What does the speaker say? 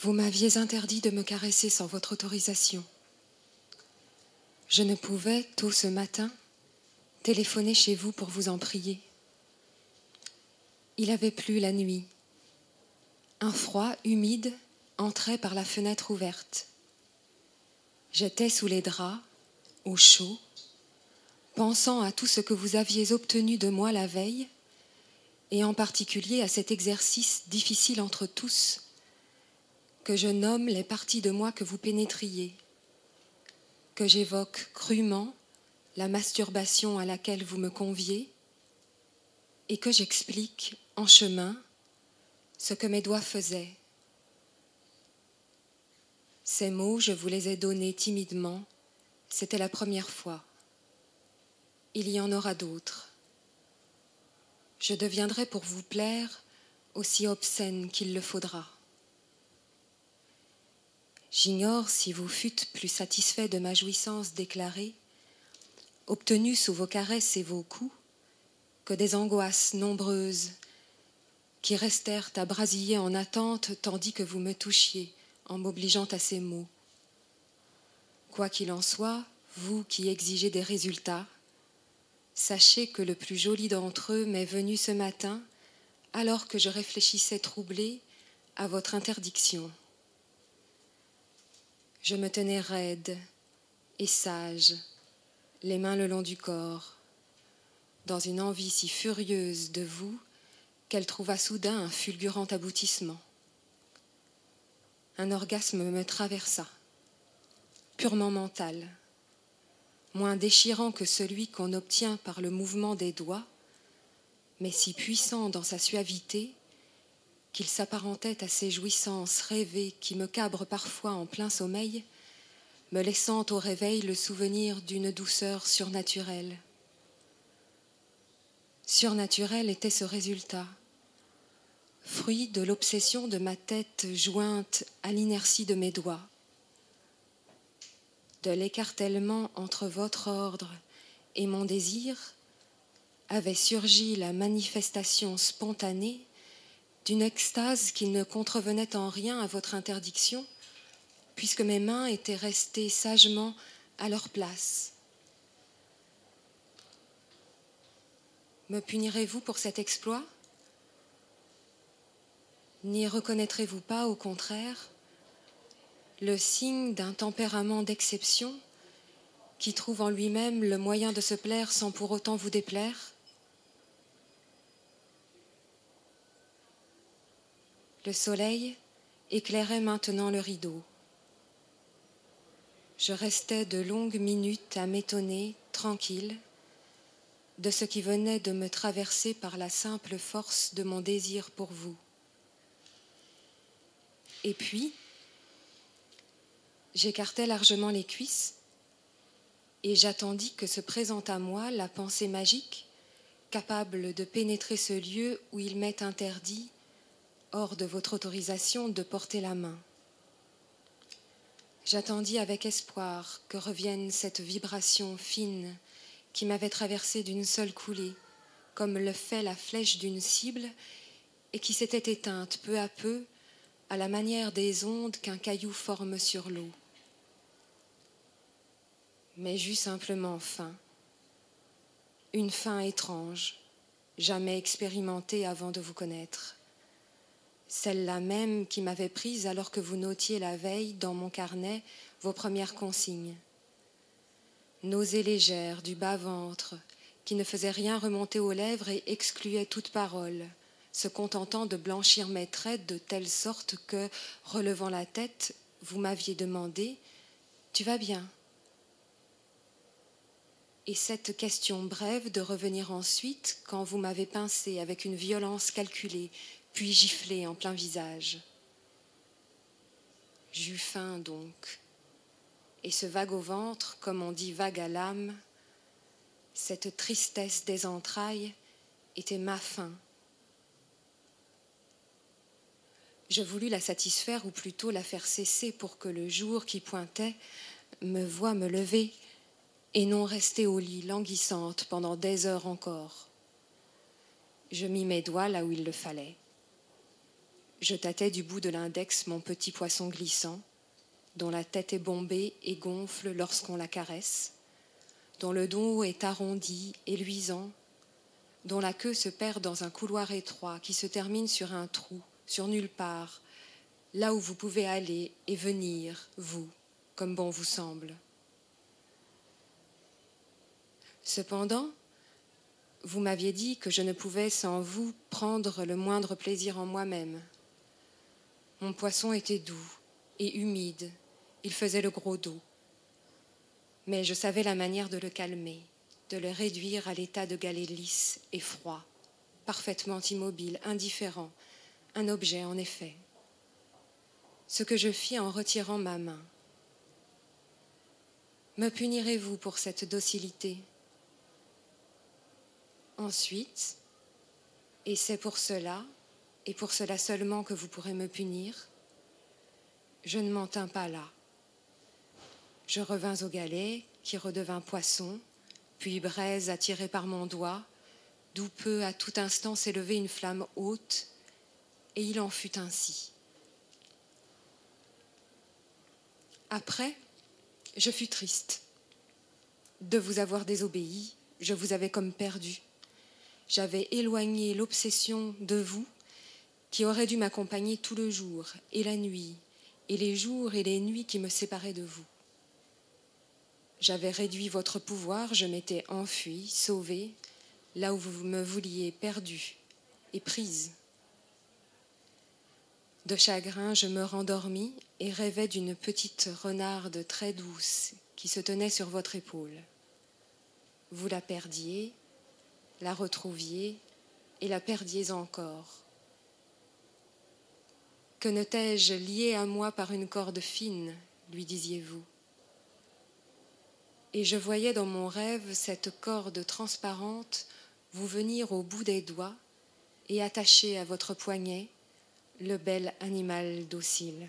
Vous m'aviez interdit de me caresser sans votre autorisation. Je ne pouvais, tôt ce matin, téléphoner chez vous pour vous en prier. Il avait plu la nuit. Un froid humide entrait par la fenêtre ouverte. J'étais sous les draps, au chaud, pensant à tout ce que vous aviez obtenu de moi la veille, et en particulier à cet exercice difficile entre tous, que je nomme les parties de moi que vous pénétriez, que j'évoque crûment la masturbation à laquelle vous me conviez, et que j'explique en chemin ce que mes doigts faisaient. Ces mots, je vous les ai donnés timidement, c'était la première fois. Il y en aura d'autres. Je deviendrai pour vous plaire aussi obscène qu'il le faudra. J'ignore si vous fûtes plus satisfait de ma jouissance déclarée, obtenue sous vos caresses et vos coups, que des angoisses nombreuses qui restèrent à brasiller en attente tandis que vous me touchiez en m'obligeant à ces mots. Quoi qu'il en soit, vous qui exigez des résultats, sachez que le plus joli d'entre eux m'est venu ce matin alors que je réfléchissais troublé à votre interdiction. Je me tenais raide et sage, les mains le long du corps, dans une envie si furieuse de vous qu'elle trouva soudain un fulgurant aboutissement. Un orgasme me traversa, purement mental, moins déchirant que celui qu'on obtient par le mouvement des doigts, mais si puissant dans sa suavité qu'il s'apparentait à ces jouissances rêvées qui me cabrent parfois en plein sommeil, me laissant au réveil le souvenir d'une douceur surnaturelle. Surnaturel était ce résultat, fruit de l'obsession de ma tête jointe à l'inertie de mes doigts, de l'écartèlement entre votre ordre et mon désir, avait surgi la manifestation spontanée d'une extase qui ne contrevenait en rien à votre interdiction, puisque mes mains étaient restées sagement à leur place. Me punirez-vous pour cet exploit? N'y reconnaîtrez-vous pas, au contraire, le signe d'un tempérament d'exception qui trouve en lui-même le moyen de se plaire sans pour autant vous déplaire? Le soleil éclairait maintenant le rideau. Je restais de longues minutes à m'étonner, tranquille, de ce qui venait de me traverser par la simple force de mon désir pour vous. Et puis, j'écartai largement les cuisses et j'attendis que se présente à moi la pensée magique capable de pénétrer ce lieu où il m'est interdit hors de votre autorisation de porter la main. J'attendis avec espoir que revienne cette vibration fine qui m'avait traversé d'une seule coulée, comme le fait la flèche d'une cible, et qui s'était éteinte peu à peu à la manière des ondes qu'un caillou forme sur l'eau. Mais j'eus simplement faim, une faim étrange, jamais expérimentée avant de vous connaître celle-là même qui m'avait prise alors que vous notiez la veille dans mon carnet vos premières consignes. Nausée légère du bas-ventre, qui ne faisait rien remonter aux lèvres et excluait toute parole, se contentant de blanchir mes traits de telle sorte que, relevant la tête, vous m'aviez demandé Tu vas bien? Et cette question brève de revenir ensuite quand vous m'avez pincé avec une violence calculée, puis giflé en plein visage. J'eus faim donc, et ce vague au ventre, comme on dit vague à l'âme, cette tristesse des entrailles était ma faim. Je voulus la satisfaire ou plutôt la faire cesser pour que le jour qui pointait me voie me lever et non rester au lit languissante pendant des heures encore. Je mis mes doigts là où il le fallait. Je tâtais du bout de l'index mon petit poisson glissant, dont la tête est bombée et gonfle lorsqu'on la caresse, dont le dos est arrondi et luisant, dont la queue se perd dans un couloir étroit qui se termine sur un trou, sur nulle part, là où vous pouvez aller et venir, vous, comme bon vous semble. Cependant, vous m'aviez dit que je ne pouvais sans vous prendre le moindre plaisir en moi-même. Mon poisson était doux et humide, il faisait le gros dos. Mais je savais la manière de le calmer, de le réduire à l'état de galet lisse et froid, parfaitement immobile, indifférent, un objet en effet. Ce que je fis en retirant ma main. Me punirez-vous pour cette docilité? Ensuite, et c'est pour cela, et pour cela seulement que vous pourrez me punir, je ne m'en tins pas là. Je revins au galet, qui redevint poisson, puis braise attirée par mon doigt, d'où peut à tout instant s'élever une flamme haute, et il en fut ainsi. Après, je fus triste. De vous avoir désobéi, je vous avais comme perdu j'avais éloigné l'obsession de vous qui aurait dû m'accompagner tout le jour et la nuit, et les jours et les nuits qui me séparaient de vous. J'avais réduit votre pouvoir, je m'étais enfuie, sauvée, là où vous me vouliez perdue et prise. De chagrin, je me rendormis et rêvais d'une petite renarde très douce qui se tenait sur votre épaule. Vous la perdiez, la retrouviez et la perdiez encore. Que ne t'ai-je lié à moi par une corde fine, lui disiez-vous. Et je voyais dans mon rêve cette corde transparente vous venir au bout des doigts et attacher à votre poignet le bel animal docile.